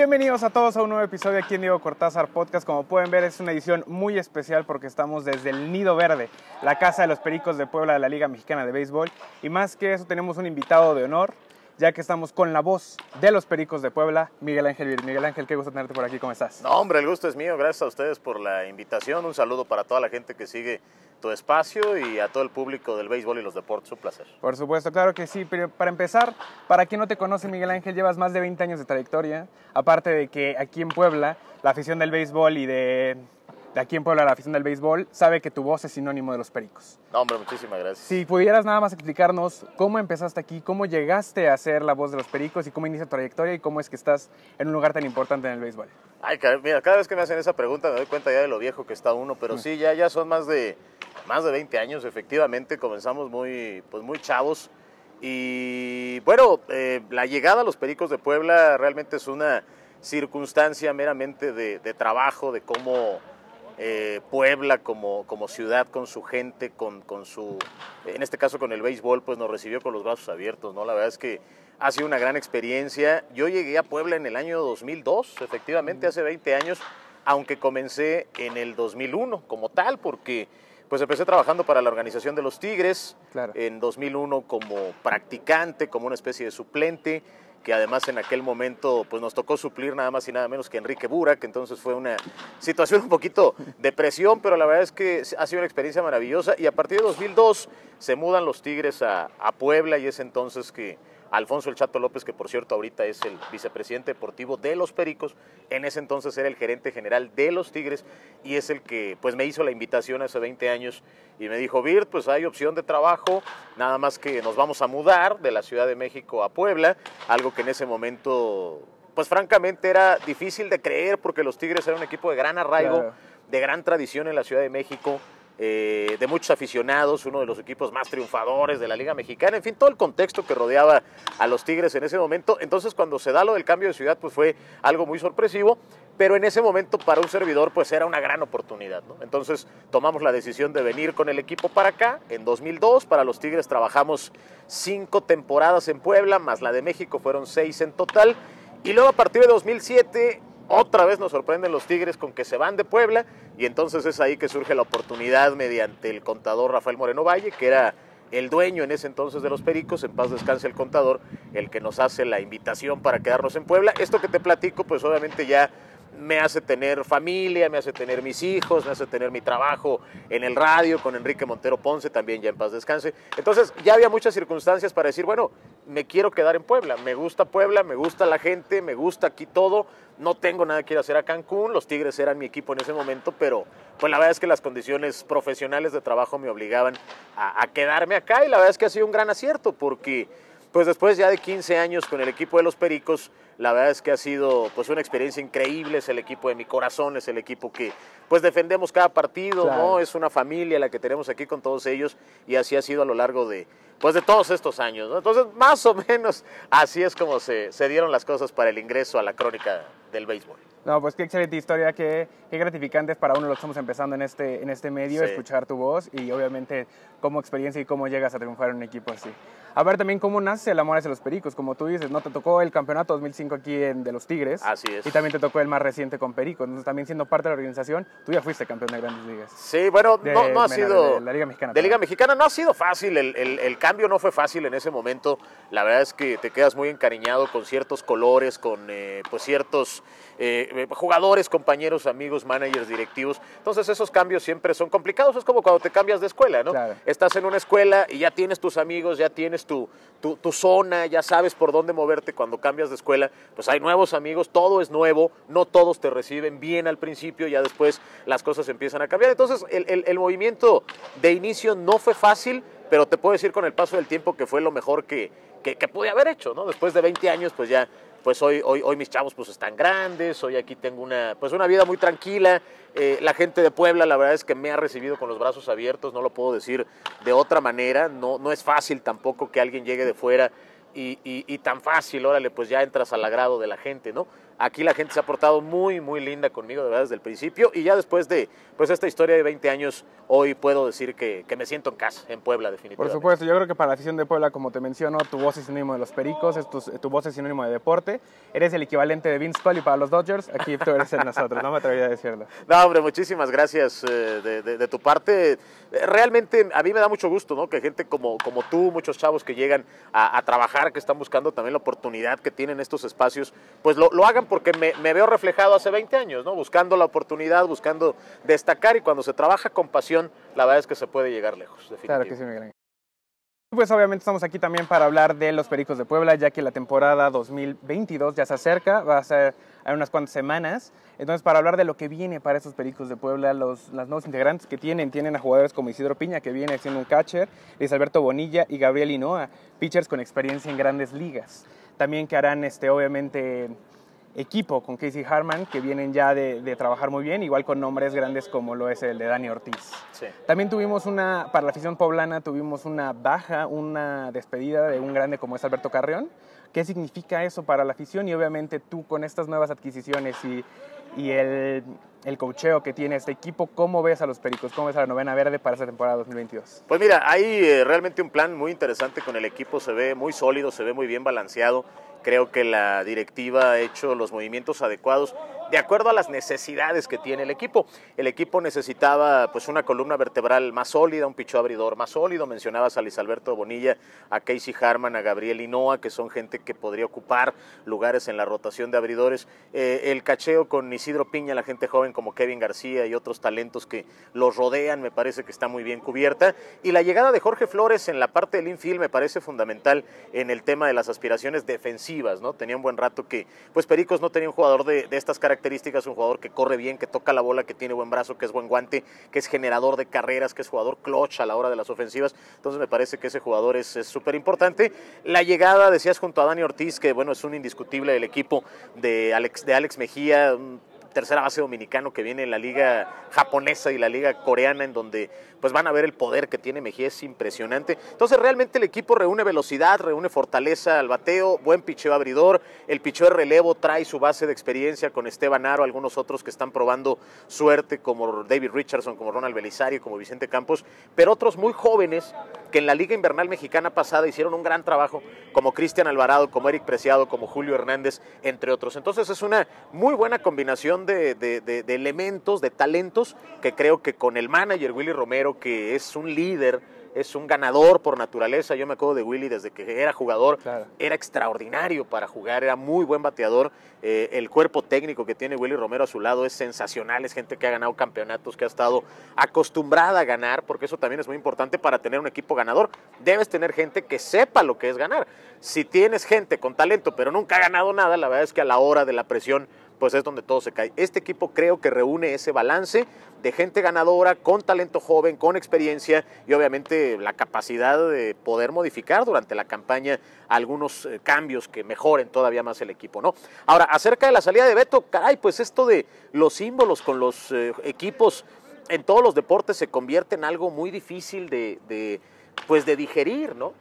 Bienvenidos a todos a un nuevo episodio aquí en Diego Cortázar Podcast. Como pueden ver, es una edición muy especial porque estamos desde el Nido Verde, la casa de los Pericos de Puebla de la Liga Mexicana de Béisbol. Y más que eso, tenemos un invitado de honor, ya que estamos con la voz de los Pericos de Puebla, Miguel Ángel Miguel Ángel, qué gusto tenerte por aquí, ¿cómo estás? No, hombre, el gusto es mío. Gracias a ustedes por la invitación. Un saludo para toda la gente que sigue tu espacio y a todo el público del béisbol y los deportes. Un placer. Por supuesto, claro que sí. Pero para empezar, para quien no te conoce, Miguel Ángel, llevas más de 20 años de trayectoria. Aparte de que aquí en Puebla, la afición del béisbol y de, de aquí en Puebla, la afición del béisbol, sabe que tu voz es sinónimo de los pericos. No, hombre, muchísimas gracias. Si pudieras nada más explicarnos cómo empezaste aquí, cómo llegaste a ser la voz de los pericos y cómo inicia tu trayectoria y cómo es que estás en un lugar tan importante en el béisbol. Ay, mira, cada vez que me hacen esa pregunta me doy cuenta ya de lo viejo que está uno, pero sí, ya, ya son más de más de 20 años, efectivamente, comenzamos muy, pues muy chavos. Y bueno, eh, la llegada a los Pericos de Puebla realmente es una circunstancia meramente de, trabajo, de cómo eh, Puebla como, como ciudad, con su gente, con, con su, en este caso con el béisbol, pues nos recibió con los brazos abiertos, ¿no? La verdad es que ha sido una gran experiencia. Yo llegué a Puebla en el año 2002, efectivamente, hace 20 años, aunque comencé en el 2001 como tal, porque pues empecé trabajando para la organización de los Tigres, en 2001 como practicante, como una especie de suplente, que además en aquel momento pues nos tocó suplir nada más y nada menos que Enrique Burak, entonces fue una situación un poquito de presión, pero la verdad es que ha sido una experiencia maravillosa y a partir de 2002 se mudan los Tigres a, a Puebla y es entonces que Alfonso El Chato López, que por cierto ahorita es el vicepresidente deportivo de los Pericos, en ese entonces era el gerente general de los Tigres y es el que pues me hizo la invitación hace 20 años y me dijo, Virt, pues hay opción de trabajo, nada más que nos vamos a mudar de la Ciudad de México a Puebla, algo que en ese momento pues francamente era difícil de creer porque los Tigres eran un equipo de gran arraigo, de gran tradición en la Ciudad de México eh, de muchos aficionados, uno de los equipos más triunfadores de la Liga Mexicana, en fin, todo el contexto que rodeaba a los Tigres en ese momento. Entonces, cuando se da lo del cambio de ciudad, pues fue algo muy sorpresivo, pero en ese momento para un servidor, pues era una gran oportunidad. Entonces, tomamos la decisión de venir con el equipo para acá. En 2002, para los Tigres trabajamos cinco temporadas en Puebla, más la de México fueron seis en total. Y luego a partir de 2007 otra vez nos sorprenden los Tigres con que se van de Puebla y entonces es ahí que surge la oportunidad mediante el contador Rafael Moreno Valle, que era el dueño en ese entonces de los Pericos, en paz descanse el contador, el que nos hace la invitación para quedarnos en Puebla. Esto que te platico, pues obviamente ya me hace tener familia, me hace tener mis hijos, me hace tener mi trabajo en el radio con Enrique Montero Ponce, también ya en paz descanse. Entonces ya había muchas circunstancias para decir, bueno, me quiero quedar en Puebla, me gusta Puebla, me gusta la gente, me gusta aquí todo, no tengo nada que ir a hacer a Cancún, los Tigres eran mi equipo en ese momento, pero pues la verdad es que las condiciones profesionales de trabajo me obligaban a, quedarme acá y la verdad es que ha sido un gran acierto porque pues después ya de 15 años con el equipo de los Pericos, la verdad es que ha sido pues una experiencia increíble, es el equipo de mi corazón, es el equipo que pues defendemos cada partido, ¿no? Es una familia la que tenemos aquí con todos ellos y así ha sido a lo largo de pues de todos estos años, Entonces, más o menos así es como se, se dieron las cosas para el ingreso a la crónica del béisbol. No, pues qué excelente historia, qué, qué gratificante es para uno, lo estamos empezando en este, en este medio, escuchar tu voz y obviamente cómo experiencia y cómo llegas a triunfar en un equipo así a ver también cómo nace el amor hacia los Pericos, como tú dices, ¿no? Te tocó el campeonato 2005 aquí en, de los Tigres. Así es. Y también te tocó el más reciente con Pericos. Entonces, también siendo parte de la organización, tú ya fuiste campeón de Grandes Ligas. Sí, bueno, no, no, ha sido... De, la Liga Mexicana. De Liga Mexicana no ha sido fácil, el, el, el, cambio no fue fácil en ese momento. La verdad es que te quedas muy encariñado con ciertos colores, con eh, pues ciertos eh, jugadores, compañeros, amigos, managers, directivos. Entonces esos cambios siempre son complicados. Es como cuando te cambias de escuela, ¿no? Estás en una escuela y ya tienes tus amigos, ya tienes tu, tu zona, ya sabes por dónde moverte cuando cambias de escuela, pues hay nuevos amigos, todo es nuevo, no todos te reciben bien al principio, ya después las cosas empiezan a cambiar. Entonces el, movimiento de inicio no fue fácil, pero te puedo decir con el paso del tiempo que fue lo mejor que, que, que pude haber hecho, ¿no? Después de 20 años, pues ya pues hoy, hoy, hoy mis chavos pues están grandes, hoy aquí tengo una, pues una vida muy tranquila. Eh, la gente de Puebla la verdad es que me ha recibido con los brazos abiertos, no lo puedo decir de otra manera, no, no es fácil tampoco que alguien llegue de fuera y, y, tan fácil, órale, pues ya entras al agrado de la gente, ¿no? Aquí la gente se ha portado muy, muy linda conmigo, de verdad, desde el principio. Y ya después de pues esta historia de 20 años, hoy puedo decir que, que me siento en casa, en Puebla, definitivamente. Por supuesto, yo creo que para la afición de Puebla, como te menciono, tu voz es sinónimo de los pericos, es tu, tu voz es sinónimo de deporte. Eres el equivalente de Vince Scully para los Dodgers, aquí tú eres el nosotros, no me atrevería a decirlo. No, hombre, muchísimas gracias eh, de, de, de, tu parte. Realmente a mí me da mucho gusto, ¿no? Que gente como, como tú, muchos chavos que llegan a, a trabajar, que están buscando también la oportunidad que tienen estos espacios, pues lo, lo hagan porque me, me, veo reflejado hace 20 años, ¿no? Buscando la oportunidad, buscando destacar y cuando se trabaja con pasión, la verdad es que se puede llegar lejos, Claro que sí, Miguel. Pues obviamente estamos aquí también para hablar de los Pericos de Puebla, ya que la temporada 2022 ya se acerca, va a ser en unas cuantas semanas. Entonces, para hablar de lo que viene para estos Pericos de Puebla, los, las nuevos integrantes que tienen, tienen a jugadores como Isidro Piña, que viene siendo un catcher, Luis Alberto Bonilla y Gabriel Hinoa, pitchers con experiencia en grandes ligas. También que harán, este, obviamente, equipo con Casey Harman, que vienen ya de, de, trabajar muy bien, igual con nombres grandes como lo es el de Dani Ortiz. Sí. También tuvimos una, para la afición poblana, tuvimos una baja, una despedida de un grande como es Alberto Carrión. ¿Qué significa eso para la afición? Y obviamente tú con estas nuevas adquisiciones y, y el, el cocheo que tiene este equipo, ¿cómo ves a los Pericos? ¿Cómo ves a la novena verde para esta temporada 2022? Pues mira, hay eh, realmente un plan muy interesante con el equipo, se ve muy sólido, se ve muy bien balanceado. Creo que la directiva ha hecho los movimientos adecuados de acuerdo a las necesidades que tiene el equipo. El equipo necesitaba pues una columna vertebral más sólida, un picho abridor más sólido. Mencionabas a Luis Alberto Bonilla, a Casey Harman, a Gabriel Hinoa, que son gente que podría ocupar lugares en la rotación de abridores. Eh, el cacheo con Isidro Piña, la gente joven como Kevin García y otros talentos que los rodean, me parece que está muy bien cubierta. Y la llegada de Jorge Flores en la parte del infield me parece fundamental en el tema de las aspiraciones defensivas, ¿no? Tenía un buen rato que, pues Pericos no tenía un jugador de, de estas características un jugador que corre bien, que toca la bola, que tiene buen brazo, que es buen guante, que es generador de carreras, que es jugador clutch a la hora de las ofensivas. Entonces me parece que ese jugador es súper importante. La llegada, decías, junto a Dani Ortiz, que bueno, es un indiscutible del equipo de Alex, de Alex Mejía, tercera base dominicano que viene en la liga japonesa y la liga coreana en donde pues van a ver el poder que tiene Mejía, es impresionante. Entonces realmente el equipo reúne velocidad, reúne fortaleza al bateo, buen picheo abridor, el picheo de relevo trae su base de experiencia con Esteban Aro, algunos otros que están probando suerte como David Richardson, como Ronald Belisario, como Vicente Campos, pero otros muy jóvenes que en la Liga Invernal Mexicana pasada hicieron un gran trabajo, como Cristian Alvarado, como Eric Preciado, como Julio Hernández, entre otros. Entonces es una muy buena combinación de, elementos, de talentos, que creo que con el manager Willy Romero, que es un líder, es un ganador por naturaleza. Yo me acuerdo de Willy desde que era jugador, claro. era extraordinario para jugar, era muy buen bateador. Eh, el cuerpo técnico que tiene Willy Romero a su lado es sensacional, es gente que ha ganado campeonatos, que ha estado acostumbrada a ganar, porque eso también es muy importante para tener un equipo ganador. Debes tener gente que sepa lo que es ganar. Si tienes gente con talento, pero nunca ha ganado nada, la verdad es que a la hora de la presión pues es donde todo se cae. Este equipo creo que reúne ese balance de gente ganadora, con talento joven, con experiencia y obviamente la capacidad de poder modificar durante la campaña algunos eh, cambios que mejoren todavía más el equipo, ¿no? Ahora, acerca de la salida de Beto, caray, pues esto de los símbolos con los eh, equipos en todos los deportes se convierte en algo muy difícil de, de pues de digerir, ¿no?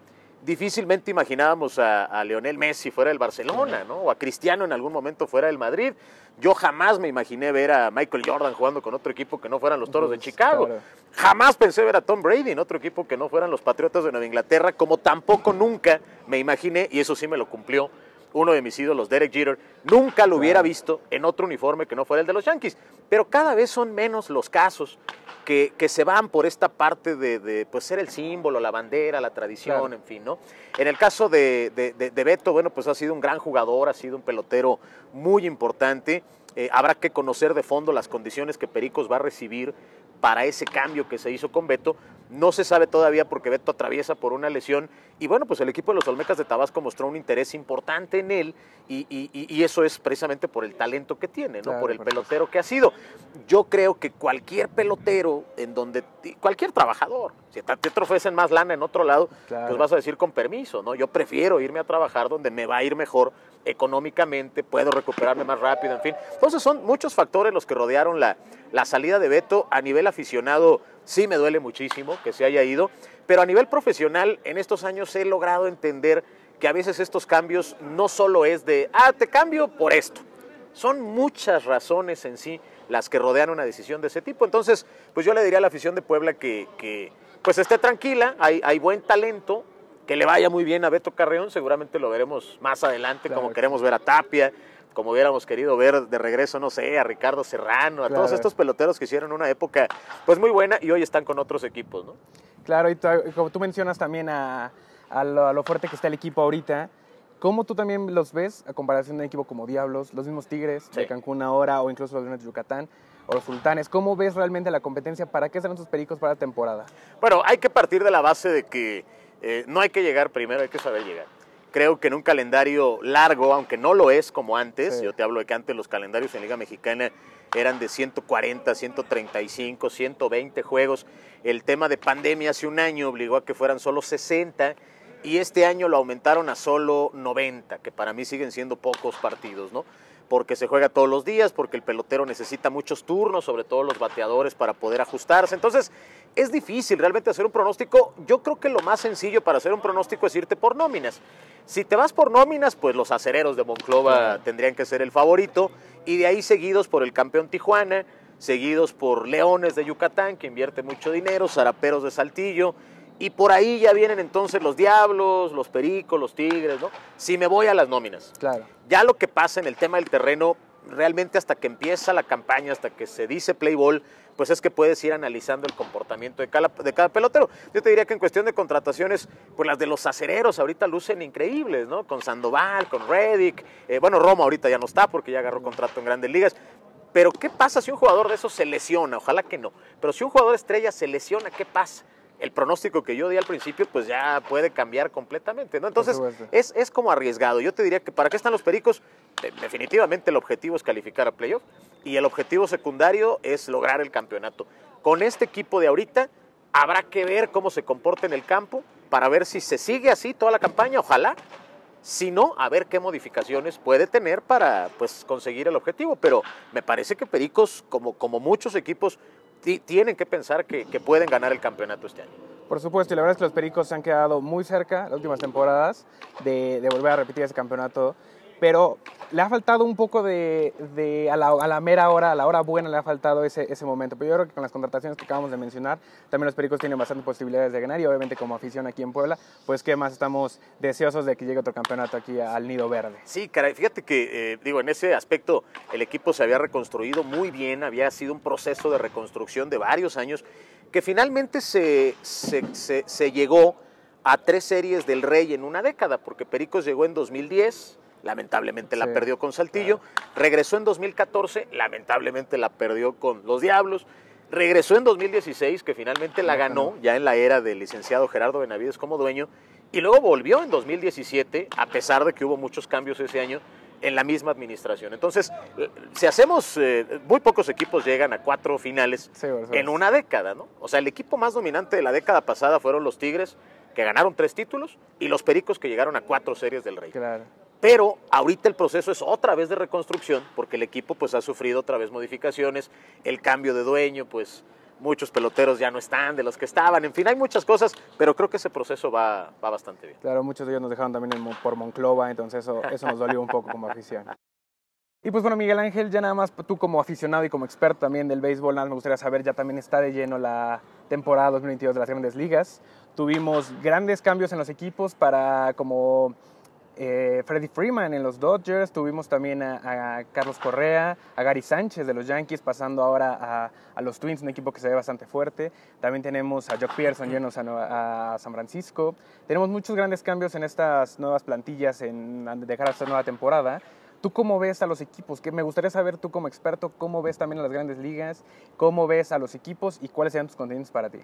Difícilmente imaginábamos a, a, Leonel Messi fuera del Barcelona, ¿no? O a Cristiano en algún momento fuera del Madrid. Yo jamás me imaginé ver a Michael Jordan jugando con otro equipo que no fueran los Toros de Chicago. Claro. Jamás pensé ver a Tom Brady en otro equipo que no fueran los Patriotas de Nueva Inglaterra, como tampoco nunca me imaginé, y eso sí me lo cumplió uno de mis ídolos, Derek Jeter, nunca lo hubiera visto en otro uniforme que no fuera el de los Yankees. Pero cada vez son menos los casos que, que se van por esta parte de, de, pues, ser el símbolo, la bandera, la tradición, claro. en fin, ¿no? En el caso de, de, de, Beto, bueno, pues ha sido un gran jugador, ha sido un pelotero muy importante. Eh, habrá que conocer de fondo las condiciones que Pericos va a recibir para ese cambio que se hizo con Beto. No se sabe todavía porque Beto atraviesa por una lesión y bueno, pues el equipo de los Olmecas de Tabasco mostró un interés importante en él y, y, y eso es precisamente por el talento que tiene, ¿no? Claro, por el pelotero que ha sido. Yo creo que cualquier pelotero en donde, cualquier trabajador, si te, te ofrecen más lana en otro lado, claro. pues vas a decir con permiso, ¿no? Yo prefiero irme a trabajar donde me va a ir mejor económicamente, puedo recuperarme más rápido, en fin. Entonces son muchos factores los que rodearon la, la salida de Beto a nivel aficionado. Sí me duele muchísimo que se haya ido, pero a nivel profesional en estos años he logrado entender que a veces estos cambios no solo es de, ah, te cambio por esto, Son muchas razones en sí las que rodean una decisión de ese tipo. Entonces, pues yo le diría a la afición de Puebla que, que pues esté tranquila, hay, hay buen talento, que le vaya muy bien a Beto Carreón, seguramente lo veremos más adelante, como queremos ver a Tapia, como hubiéramos querido ver de regreso, no sé, a Ricardo Serrano, a todos estos peloteros que hicieron una época pues muy buena y hoy están con otros equipos, ¿no? Claro, y como tú mencionas también a, a, lo, fuerte que está el equipo ahorita, ¿cómo tú también los ves a comparación de un equipo como Diablos, los mismos Tigres de Cancún ahora o incluso los Leones de Yucatán? o los sultanes. ¿Cómo ves realmente la competencia? ¿Para qué serán sus pericos para la temporada? Bueno, hay que partir de la base de que eh, no hay que llegar primero, hay que saber llegar. Creo que en un calendario largo, aunque no lo es como antes, yo te hablo de que antes los calendarios en Liga Mexicana eran de 140, 135, 120 juegos. El tema de pandemia hace un año obligó a que fueran solo 60 y este año lo aumentaron a solo 90, que para mí siguen siendo pocos partidos, ¿no? Porque se juega todos los días, porque el pelotero necesita muchos turnos, sobre todo los bateadores, para poder ajustarse. Entonces, es difícil realmente hacer un pronóstico. Yo creo que lo más sencillo para hacer un pronóstico es irte por nóminas. Si te vas por nóminas, pues los acereros de Monclova tendrían que ser el favorito y de ahí seguidos por el campeón Tijuana, seguidos por Leones de Yucatán, que invierte mucho dinero, Zaraperos de Saltillo, y por ahí ya vienen entonces los Diablos, los Pericos, los Tigres, ¿no? Si me voy a las nóminas. Claro. Ya lo que pasa en el tema del terreno, realmente hasta que empieza la campaña, hasta que se dice play ball, pues es que puedes ir analizando el comportamiento de cada, de cada pelotero. Yo te diría que en cuestión de contrataciones, pues las de los acereros ahorita lucen increíbles, ¿no? Con Sandoval, con Reddick, eh, bueno, Roma ahorita ya no está porque ya agarró contrato en grandes ligas. Pero ¿qué pasa si un jugador de esos se lesiona? Ojalá que no. Pero si un jugador estrella se lesiona, ¿qué pasa? el pronóstico que yo di al principio, pues ya puede cambiar completamente, ¿no? Entonces, es, es, como arriesgado. Yo te diría que para qué están los pericos, definitivamente el objetivo es calificar a playoff y el objetivo secundario es lograr el campeonato. Con este equipo de ahorita habrá que ver cómo se comporta en el campo para ver si se sigue así toda la campaña, ojalá. Si no, a ver qué modificaciones puede tener para pues, conseguir el objetivo. Pero me parece que Pericos, como, como muchos equipos, tienen que pensar que, pueden ganar el campeonato este año. Por supuesto, y la verdad es que los Pericos se han quedado muy cerca las últimas temporadas de, de volver a repetir ese campeonato pero le ha faltado un poco de, a, la, mera hora, a la hora buena le ha faltado ese, momento. Pero yo creo que con las contrataciones que acabamos de mencionar, también los Pericos tienen bastantes posibilidades de ganar y obviamente como afición aquí en Puebla, pues que más estamos deseosos de que llegue otro campeonato aquí al Nido Verde. Sí, caray, fíjate que, eh, digo, en ese aspecto el equipo se había reconstruido muy bien, había sido un proceso de reconstrucción de varios años que finalmente se, se llegó a tres series del Rey en una década, porque Pericos llegó en 2010, lamentablemente la perdió con Saltillo, regresó en 2014, lamentablemente la perdió con los Diablos, regresó en 2016, que finalmente la ganó ya en la era del licenciado Gerardo Benavides como dueño, y luego volvió en 2017, a pesar de que hubo muchos cambios ese año en la misma administración. Entonces, si hacemos, eh, muy pocos equipos llegan a cuatro finales en una década, ¿no? O sea, el equipo más dominante de la década pasada fueron los Tigres, que ganaron tres títulos, y los Pericos, que llegaron a cuatro series del Rey. Claro. Pero ahorita el proceso es otra vez de reconstrucción, porque el equipo pues ha sufrido otra vez modificaciones, el cambio de dueño, pues muchos peloteros ya no están de los que estaban, en fin, hay muchas cosas, pero creo que ese proceso va, va bastante bien. Claro, muchos de ellos nos dejaron también por Monclova, entonces eso, eso nos dolió un poco como afición. Y pues bueno, Miguel Ángel, ya nada más tú como aficionado y como experto también del béisbol, nada más me gustaría saber, ya también está de lleno la temporada 2022 de las grandes ligas. Tuvimos grandes cambios en los equipos para como eh, Freddie Freeman en los Dodgers, tuvimos también a, Carlos Correa, a Gary Sánchez de los Yankees, pasando ahora a, los Twins, un equipo que se ve bastante fuerte. También tenemos a Jock Pearson llenos a, San Francisco. Tenemos muchos grandes cambios en estas nuevas plantillas en, de cara a esta nueva temporada. ¿Tú cómo ves a los equipos? Que me gustaría saber tú como experto cómo ves también a las grandes ligas, cómo ves a los equipos y cuáles serían tus contenidos para ti.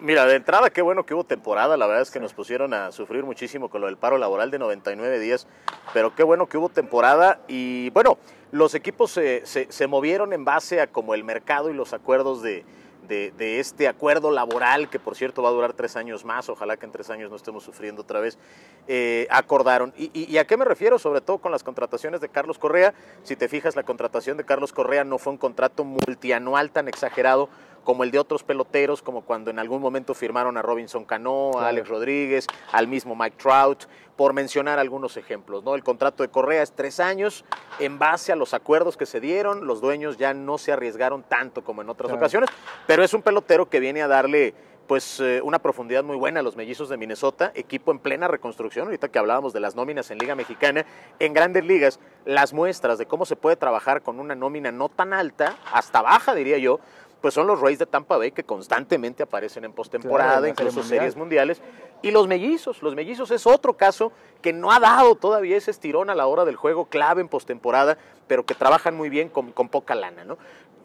Mira, de entrada, qué bueno que hubo temporada. La verdad es que nos pusieron a sufrir muchísimo con lo del paro laboral de 99 días. Pero qué bueno que hubo temporada. Y bueno, los equipos se, se, movieron en base a como el mercado y los acuerdos de, de, este acuerdo laboral, que por cierto va a durar tres años más. Ojalá que en tres años no estemos sufriendo otra vez. Eh, acordaron. Y, y, a qué me refiero? Sobre todo con las contrataciones de Carlos Correa. Si te fijas, la contratación de Carlos Correa no fue un contrato multianual tan exagerado como el de otros peloteros, como cuando en algún momento firmaron a Robinson Cano, a Alex Rodríguez, al mismo Mike Trout, por mencionar algunos ejemplos. ¿no? El contrato de Correa es tres años, en base a los acuerdos que se dieron, los dueños ya no se arriesgaron tanto como en otras ocasiones, pero es un pelotero que viene a darle pues eh, una profundidad muy buena a los mellizos de Minnesota, equipo en plena reconstrucción, ahorita que hablábamos de las nóminas en Liga Mexicana, en grandes ligas, las muestras de cómo se puede trabajar con una nómina no tan alta, hasta baja diría yo, pues son los Rays de Tampa Bay que constantemente aparecen en postemporada, claro, incluso series mundiales. Y los mellizos, los mellizos es otro caso que no ha dado todavía ese estirón a la hora del juego clave en postemporada, pero que trabajan muy bien con, con poca lana, ¿no?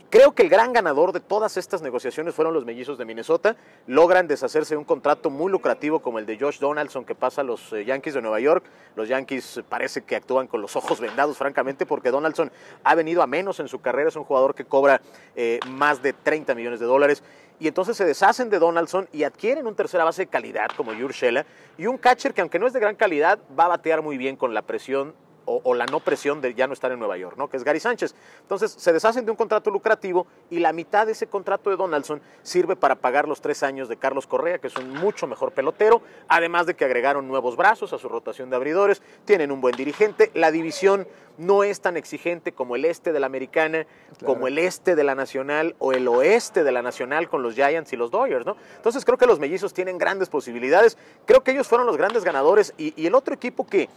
Creo que el gran ganador de todas estas negociaciones fueron los mellizos de Minnesota. Logran deshacerse de un contrato muy lucrativo como el de Josh Donaldson que pasa a los eh, Yankees de Nueva York. Los Yankees parece que actúan con los ojos vendados, francamente, porque Donaldson ha venido a menos en su carrera. Es un jugador que cobra eh, más de 30 millones de dólares. Y entonces se deshacen de Donaldson y adquieren un tercera base de calidad como Urshela y un catcher que aunque no es de gran calidad va a batear muy bien con la presión o, o, la no presión de ya no estar en Nueva York, ¿no? que es Gary Sánchez. Entonces se deshacen de un contrato lucrativo y la mitad de ese contrato de Donaldson sirve para pagar los tres años de Carlos Correa, que es un mucho mejor pelotero, además de que agregaron nuevos brazos a su rotación de abridores, tienen un buen dirigente, la división no es tan exigente como el este de la americana, claro. como el este de la nacional o el oeste de la nacional con los Giants y los Dodgers, ¿no? Entonces creo que los mellizos tienen grandes posibilidades, creo que ellos fueron los grandes ganadores y, y el otro equipo que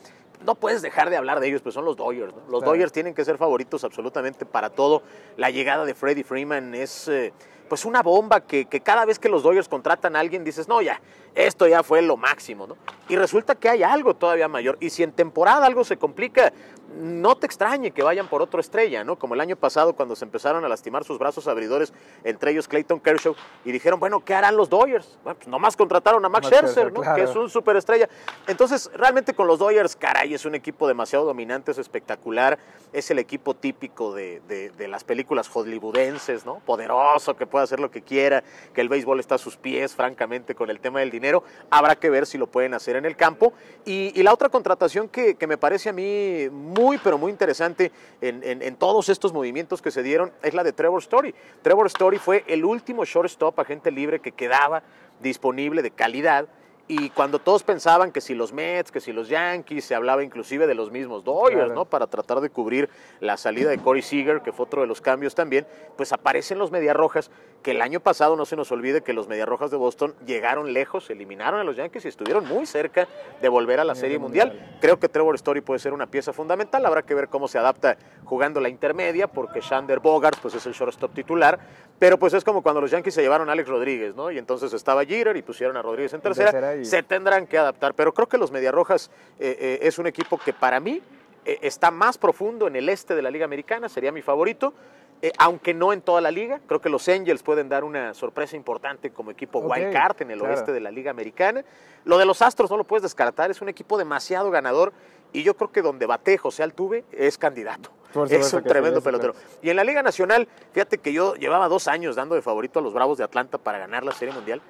no puedes dejar de hablar de ellos, pues son los Dodgers. ¿no? Los claro. Dodgers tienen que ser favoritos absolutamente para todo. La llegada de Freddie Freeman es eh, pues una bomba que, que, cada vez que los Dodgers contratan a alguien dices, no, ya, esto ya fue lo máximo, ¿no? Y resulta que hay algo todavía mayor. Y si en temporada algo se complica, no te extrañe que vayan por otra estrella, ¿no? Como el año pasado cuando se empezaron a lastimar sus brazos abridores, entre ellos Clayton Kershaw, y dijeron, bueno, ¿qué harán los Dodgers? Bueno, pues nomás contrataron a Max, Max Scherzer, Scherzer, ¿no? Claro. Que es un superestrella. Entonces, realmente con los Dodgers, caray, es un equipo demasiado dominante, es espectacular, es el equipo típico de, de, de las películas hollywoodenses, ¿no? Poderoso, que puede hacer lo que quiera, que el béisbol está a sus pies, francamente, con el tema del dinero. Habrá que ver si lo pueden hacer en el campo. Y, la otra contratación que, que, me parece a mí muy, pero muy interesante en, en, en, todos estos movimientos que se dieron es la de Trevor Story. Trevor Story fue el último shortstop, agente libre, que quedaba disponible de calidad y cuando todos pensaban que si los Mets, que si los Yankees, se hablaba inclusive de los mismos Dodgers, claro. ¿no? Para tratar de cubrir la salida de Corey Seager, que fue otro de los cambios también, pues aparecen los Mediarrojas, que el año pasado no se nos olvide que los Mediarrojas de Boston llegaron lejos, eliminaron a los Yankees y estuvieron muy cerca de volver a la Serie mundial. mundial. Creo que Trevor Story puede ser una pieza fundamental, habrá que ver cómo se adapta jugando la intermedia, porque Shander Bogart pues es el shortstop titular, pero pues es como cuando los Yankees se llevaron a Alex Rodríguez, ¿no? Y entonces estaba Jeter y pusieron a Rodríguez en tercera. En tercera y... Se tendrán que adaptar, pero creo que los Mediarrojas eh, eh, es un equipo que para mí eh, está más profundo en el este de la Liga Americana, sería mi favorito. Eh, aunque no en toda la liga, creo que los Angels pueden dar una sorpresa importante como equipo okay, wild card en el claro. oeste de la Liga Americana. Lo de los Astros no lo puedes descartar, es un equipo demasiado ganador y yo creo que donde bate José Altuve es candidato. Es un tremendo pelotero. Y en la Liga Nacional, fíjate que yo llevaba dos años dando de favorito a los Bravos de Atlanta para ganar la Serie Mundial.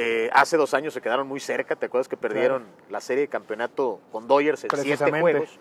Eh, hace dos años se quedaron muy cerca, ¿te acuerdas que perdieron claro. la serie de campeonato con Dodgers en siete juegos?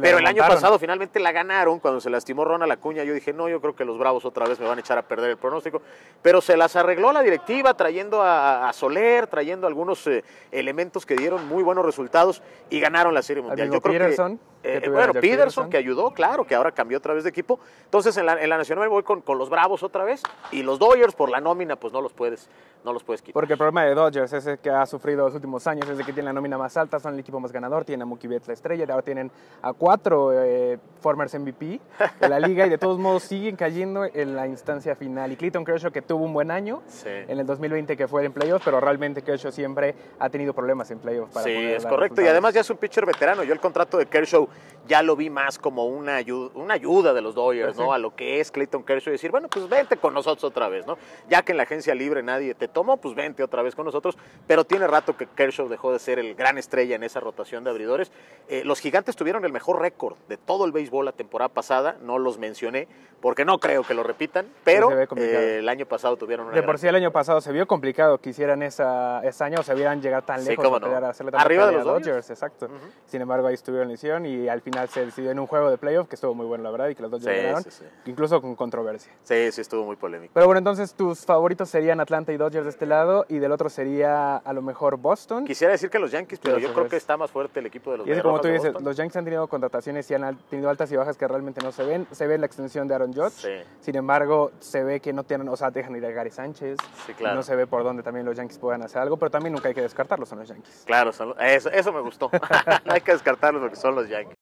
Pero el año pasado finalmente la ganaron cuando se lastimó Ronald Acuña. Yo dije, no, yo creo que los Bravos otra vez me van a echar a perder el pronóstico. Pero se las arregló la directiva trayendo a, a Soler, trayendo algunos eh, elementos que dieron muy buenos resultados y ganaron la Serie Mundial. Amigo yo creo Peterson, que, eh, bueno, Peterson, Peterson, que ayudó, claro, que ahora cambió otra vez de equipo. Entonces en la, en la Nacional voy con, con, los Bravos otra vez y los Dodgers por la nómina, pues no los puedes, no los puedes quitar. Porque el problema de Dodgers es el que ha sufrido los últimos años, es de que tiene la nómina más alta, son el equipo más ganador, tienen a Mookie Betts la estrella, ahora tienen a cuatro eh, formers MVP de la liga y de todos modos siguen cayendo en la instancia final. Y Clayton Kershaw que tuvo un buen año sí. en el 2020 que fue en playoffs, pero realmente Kershaw siempre ha tenido problemas en playoffs. Para sí, es correcto. Resultados. Y además ya es un pitcher veterano. Yo el contrato de Kershaw ya lo vi más como una ayuda, una ayuda de los Dodgers, sí. ¿no? A lo que es Clayton Kershaw y decir, bueno, pues vente con nosotros otra vez, ¿no? Ya que en la agencia libre nadie te tomó, pues vente otra vez con nosotros. Pero tiene rato que Kershaw dejó de ser el gran estrella en esa rotación de abridores. Eh, los gigantes tuvieron el mejor mejor récord de todo el béisbol la temporada pasada. No los mencioné porque no creo que lo repitan, pero eh, el año pasado tuvieron una De por sí el año pasado se vio complicado que hicieran esa, ese año o se vieran llegar tan Sí, lejos o no. a hacerle tanta Arriba de los Dodgers. exacto. Sin embargo, ahí estuvieron hicieron y al final se decidió en un juego de playoff que estuvo muy bueno, la verdad, y que los Dodgers Sí, ganaron, sí, sí. incluso con controversia. Sí, sí, estuvo muy polémico. Pero bueno, entonces tus favoritos serían Atlanta y Dodgers de este lado y del otro sería a lo mejor Boston. Quisiera decir que los Yankees, pero yo creo que está más fuerte el equipo de los Y es como tú dices, los Yankees han tenido contrataciones y han tenido altas y bajas que realmente no se ven. Se ve la extensión de Aaron Judge. Sí. Sin embargo, se ve que no tienen, o sea, dejan ir a Gary Sánchez. Sí, claro. No se ve por dónde también los Yankees puedan hacer algo, pero también nunca hay que descartarlos, son los Yankees. Claro, son- eso, eso me gustó. no hay que descartarlos porque son los Yankees.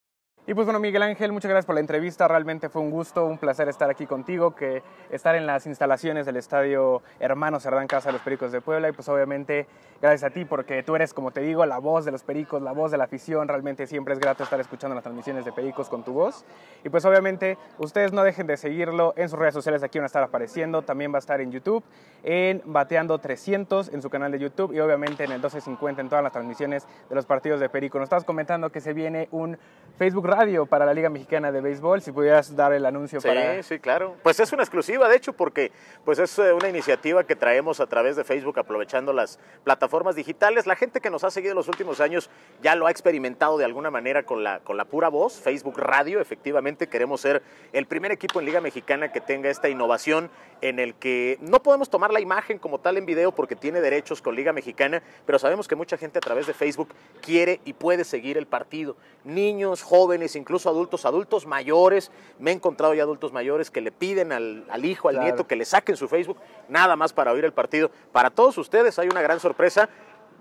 Y pues bueno, Miguel Ángel, muchas gracias por la entrevista. Realmente fue un gusto, un placer estar aquí contigo, que estar en las instalaciones del estadio Hermano Cerdán Casa de los Pericos de Puebla. Y pues obviamente gracias a ti, porque tú eres, como te digo, la voz de los Pericos, la voz de la afición. Realmente siempre es grato estar escuchando las transmisiones de Pericos con tu voz. Y pues obviamente ustedes no dejen de seguirlo en sus redes sociales, aquí van a estar apareciendo. También va a estar en YouTube, en Bateando 300, en su canal de YouTube y obviamente en el 1250 en todas las transmisiones de los partidos de Perico. Nos estabas comentando que se viene un Facebook Radio para la Liga Mexicana de Béisbol. Si pudieras dar el anuncio Sí, para... sí, claro. Pues es una exclusiva, de hecho, porque pues es eh, una iniciativa que traemos a través de Facebook, aprovechando las plataformas digitales. La gente que nos ha seguido en los últimos años ya lo ha experimentado de alguna manera con la, con la pura voz. Facebook Radio, efectivamente, queremos ser el primer equipo en Liga Mexicana que tenga esta innovación en el que no podemos tomar la imagen como tal en video porque tiene derechos con Liga Mexicana, pero sabemos que mucha gente a través de Facebook quiere y puede seguir el partido. Niños, jóvenes, incluso adultos, adultos mayores. Me he encontrado ya adultos mayores que le piden al, al hijo, al Claro. nieto que le saquen su Facebook, nada más para oír el partido. Para todos ustedes hay una gran sorpresa.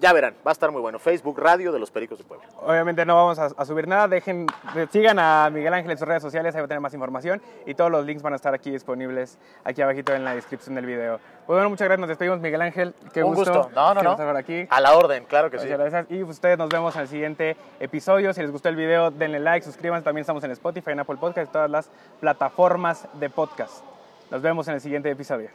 Ya verán, va a estar muy bueno. Facebook Radio de los Pericos de Puebla. Obviamente no vamos a, a subir nada. Dejen, de- sigan a Miguel Ángel en sus redes sociales, ahí va a tener más información y todos los links van a estar aquí disponibles, aquí abajito en la descripción del video. Pues bueno, muchas gracias, nos despedimos Miguel Ángel. Qué Un gusto. gusto. No, no, no. por aquí. A la orden, claro que sí. Muchas gracias. Y ustedes nos vemos en el siguiente episodio. Si les gustó el video, denle like, suscríbanse. También estamos en Spotify, en Apple Podcast y todas las plataformas de podcast. Nos vemos en el siguiente episodio.